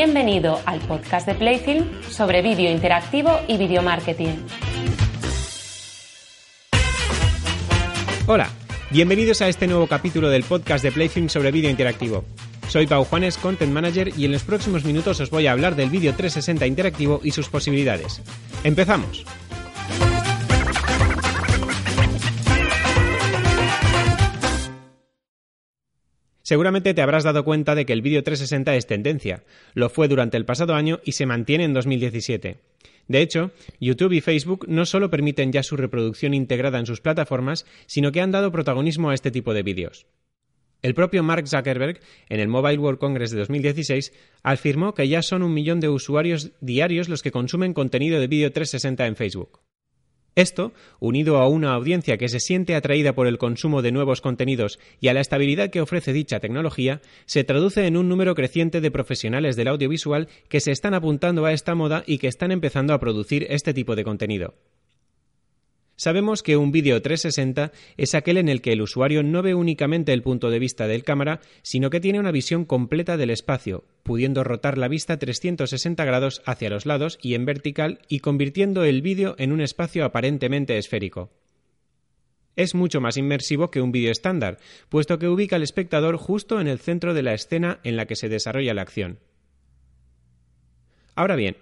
Bienvenido al podcast de Playfilm sobre vídeo interactivo y video marketing. Hola, bienvenidos a este nuevo capítulo del podcast de Playfilm sobre vídeo interactivo. Soy Pau Juanes, Content Manager, y en los próximos minutos os voy a hablar del vídeo 360 interactivo y sus posibilidades. ¡Empezamos! Seguramente te habrás dado cuenta de que el vídeo 360 es tendencia. Lo fue durante el pasado año y se mantiene en 2017. De hecho, YouTube y Facebook no solo permiten ya su reproducción integrada en sus plataformas, sino que han dado protagonismo a este tipo de vídeos. El propio Mark Zuckerberg, en el Mobile World Congress de 2016, afirmó que ya son un millón de usuarios diarios los que consumen contenido de vídeo 360 en Facebook. Esto, unido a una audiencia que se siente atraída por el consumo de nuevos contenidos y a la estabilidad que ofrece dicha tecnología, se traduce en un número creciente de profesionales del audiovisual que se están apuntando a esta moda y que están empezando a producir este tipo de contenido. Sabemos que un vídeo 360 es aquel en el que el usuario no ve únicamente el punto de vista del cámara, sino que tiene una visión completa del espacio, pudiendo rotar la vista 360 grados hacia los lados y en vertical y convirtiendo el vídeo en un espacio aparentemente esférico. Es mucho más inmersivo que un vídeo estándar, puesto que ubica al espectador justo en el centro de la escena en la que se desarrolla la acción. Ahora bien,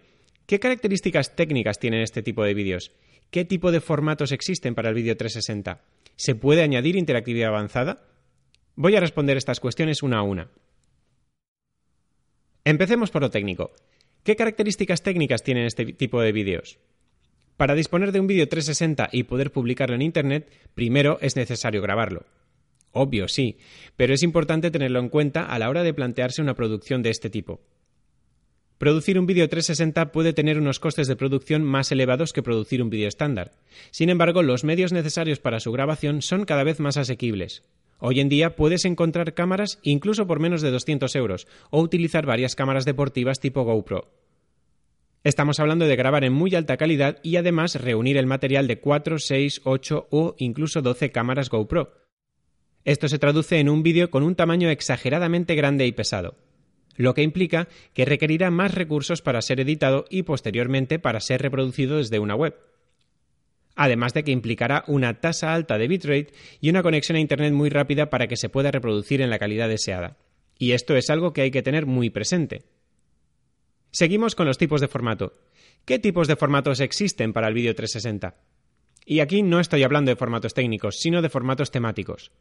¿qué características técnicas tienen este tipo de vídeos? ¿Qué tipo de formatos existen para el vídeo 360? ¿Se puede añadir interactividad avanzada? Voy a responder estas cuestiones una a una. Empecemos por lo técnico. ¿Qué características técnicas tienen este tipo de vídeos? Para disponer de un vídeo 360 y poder publicarlo en Internet, primero es necesario grabarlo. Obvio, sí, pero es importante tenerlo en cuenta a la hora de plantearse una producción de este tipo. Producir un vídeo 360 puede tener unos costes de producción más elevados que producir un vídeo estándar. Sin embargo, los medios necesarios para su grabación son cada vez más asequibles. Hoy en día puedes encontrar cámaras incluso por menos de 200 euros o utilizar varias cámaras deportivas tipo GoPro. Estamos hablando de grabar en muy alta calidad y además reunir el material de 4, 6, 8 o incluso 12 cámaras GoPro. Esto se traduce en un vídeo con un tamaño exageradamente grande y pesado lo que implica que requerirá más recursos para ser editado y posteriormente para ser reproducido desde una web. Además de que implicará una tasa alta de bitrate y una conexión a Internet muy rápida para que se pueda reproducir en la calidad deseada. Y esto es algo que hay que tener muy presente. Seguimos con los tipos de formato. ¿Qué tipos de formatos existen para el vídeo 360? Y aquí no estoy hablando de formatos técnicos, sino de formatos temáticos.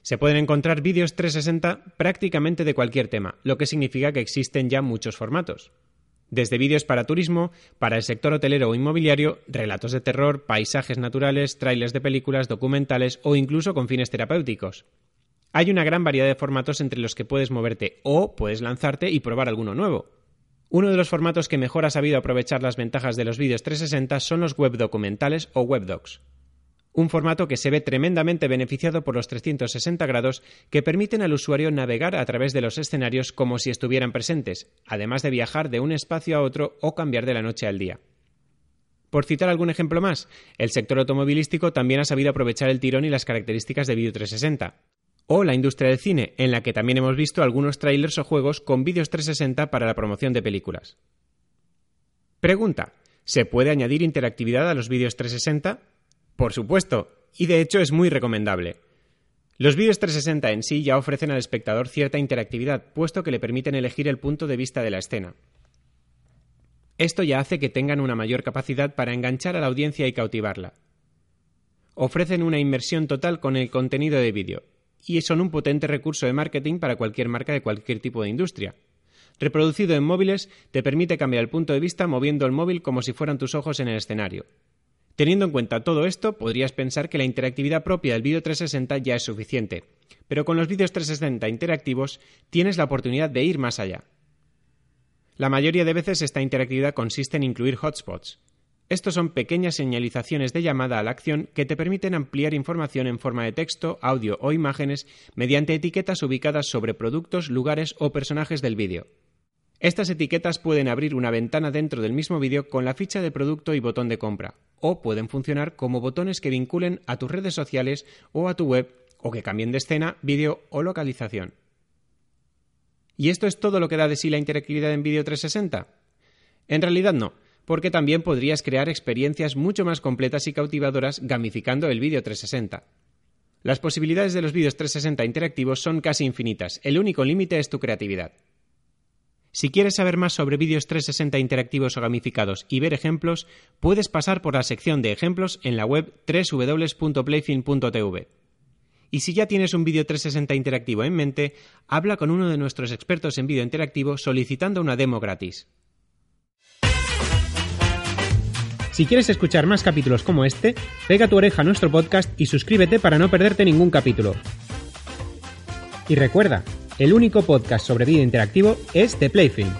Se pueden encontrar vídeos 360 prácticamente de cualquier tema, lo que significa que existen ya muchos formatos. Desde vídeos para turismo, para el sector hotelero o inmobiliario, relatos de terror, paisajes naturales, trailers de películas, documentales o incluso con fines terapéuticos. Hay una gran variedad de formatos entre los que puedes moverte o puedes lanzarte y probar alguno nuevo. Uno de los formatos que mejor ha sabido aprovechar las ventajas de los vídeos 360 son los web documentales o webdocs. Un formato que se ve tremendamente beneficiado por los 360 grados que permiten al usuario navegar a través de los escenarios como si estuvieran presentes, además de viajar de un espacio a otro o cambiar de la noche al día. Por citar algún ejemplo más, el sector automovilístico también ha sabido aprovechar el tirón y las características de Video 360 o la industria del cine, en la que también hemos visto algunos trailers o juegos con vídeos 360 para la promoción de películas. Pregunta: ¿Se puede añadir interactividad a los vídeos 360? Por supuesto, y de hecho es muy recomendable. Los vídeos 360 en sí ya ofrecen al espectador cierta interactividad, puesto que le permiten elegir el punto de vista de la escena. Esto ya hace que tengan una mayor capacidad para enganchar a la audiencia y cautivarla. Ofrecen una inmersión total con el contenido de vídeo, y son un potente recurso de marketing para cualquier marca de cualquier tipo de industria. Reproducido en móviles, te permite cambiar el punto de vista moviendo el móvil como si fueran tus ojos en el escenario. Teniendo en cuenta todo esto, podrías pensar que la interactividad propia del vídeo 360 ya es suficiente, pero con los vídeos 360 interactivos tienes la oportunidad de ir más allá. La mayoría de veces esta interactividad consiste en incluir hotspots, estos son pequeñas señalizaciones de llamada a la acción que te permiten ampliar información en forma de texto, audio o imágenes mediante etiquetas ubicadas sobre productos, lugares o personajes del vídeo. Estas etiquetas pueden abrir una ventana dentro del mismo vídeo con la ficha de producto y botón de compra, o pueden funcionar como botones que vinculen a tus redes sociales o a tu web, o que cambien de escena, vídeo o localización. ¿Y esto es todo lo que da de sí la interactividad en vídeo 360? En realidad no, porque también podrías crear experiencias mucho más completas y cautivadoras gamificando el vídeo 360. Las posibilidades de los vídeos 360 interactivos son casi infinitas, el único límite es tu creatividad. Si quieres saber más sobre vídeos 360 interactivos o gamificados y ver ejemplos, puedes pasar por la sección de ejemplos en la web www.playfilm.tv. Y si ya tienes un vídeo 360 interactivo en mente, habla con uno de nuestros expertos en vídeo interactivo solicitando una demo gratis. Si quieres escuchar más capítulos como este, pega tu oreja a nuestro podcast y suscríbete para no perderte ningún capítulo. Y recuerda, el único podcast sobre vídeo interactivo es The Playfilm.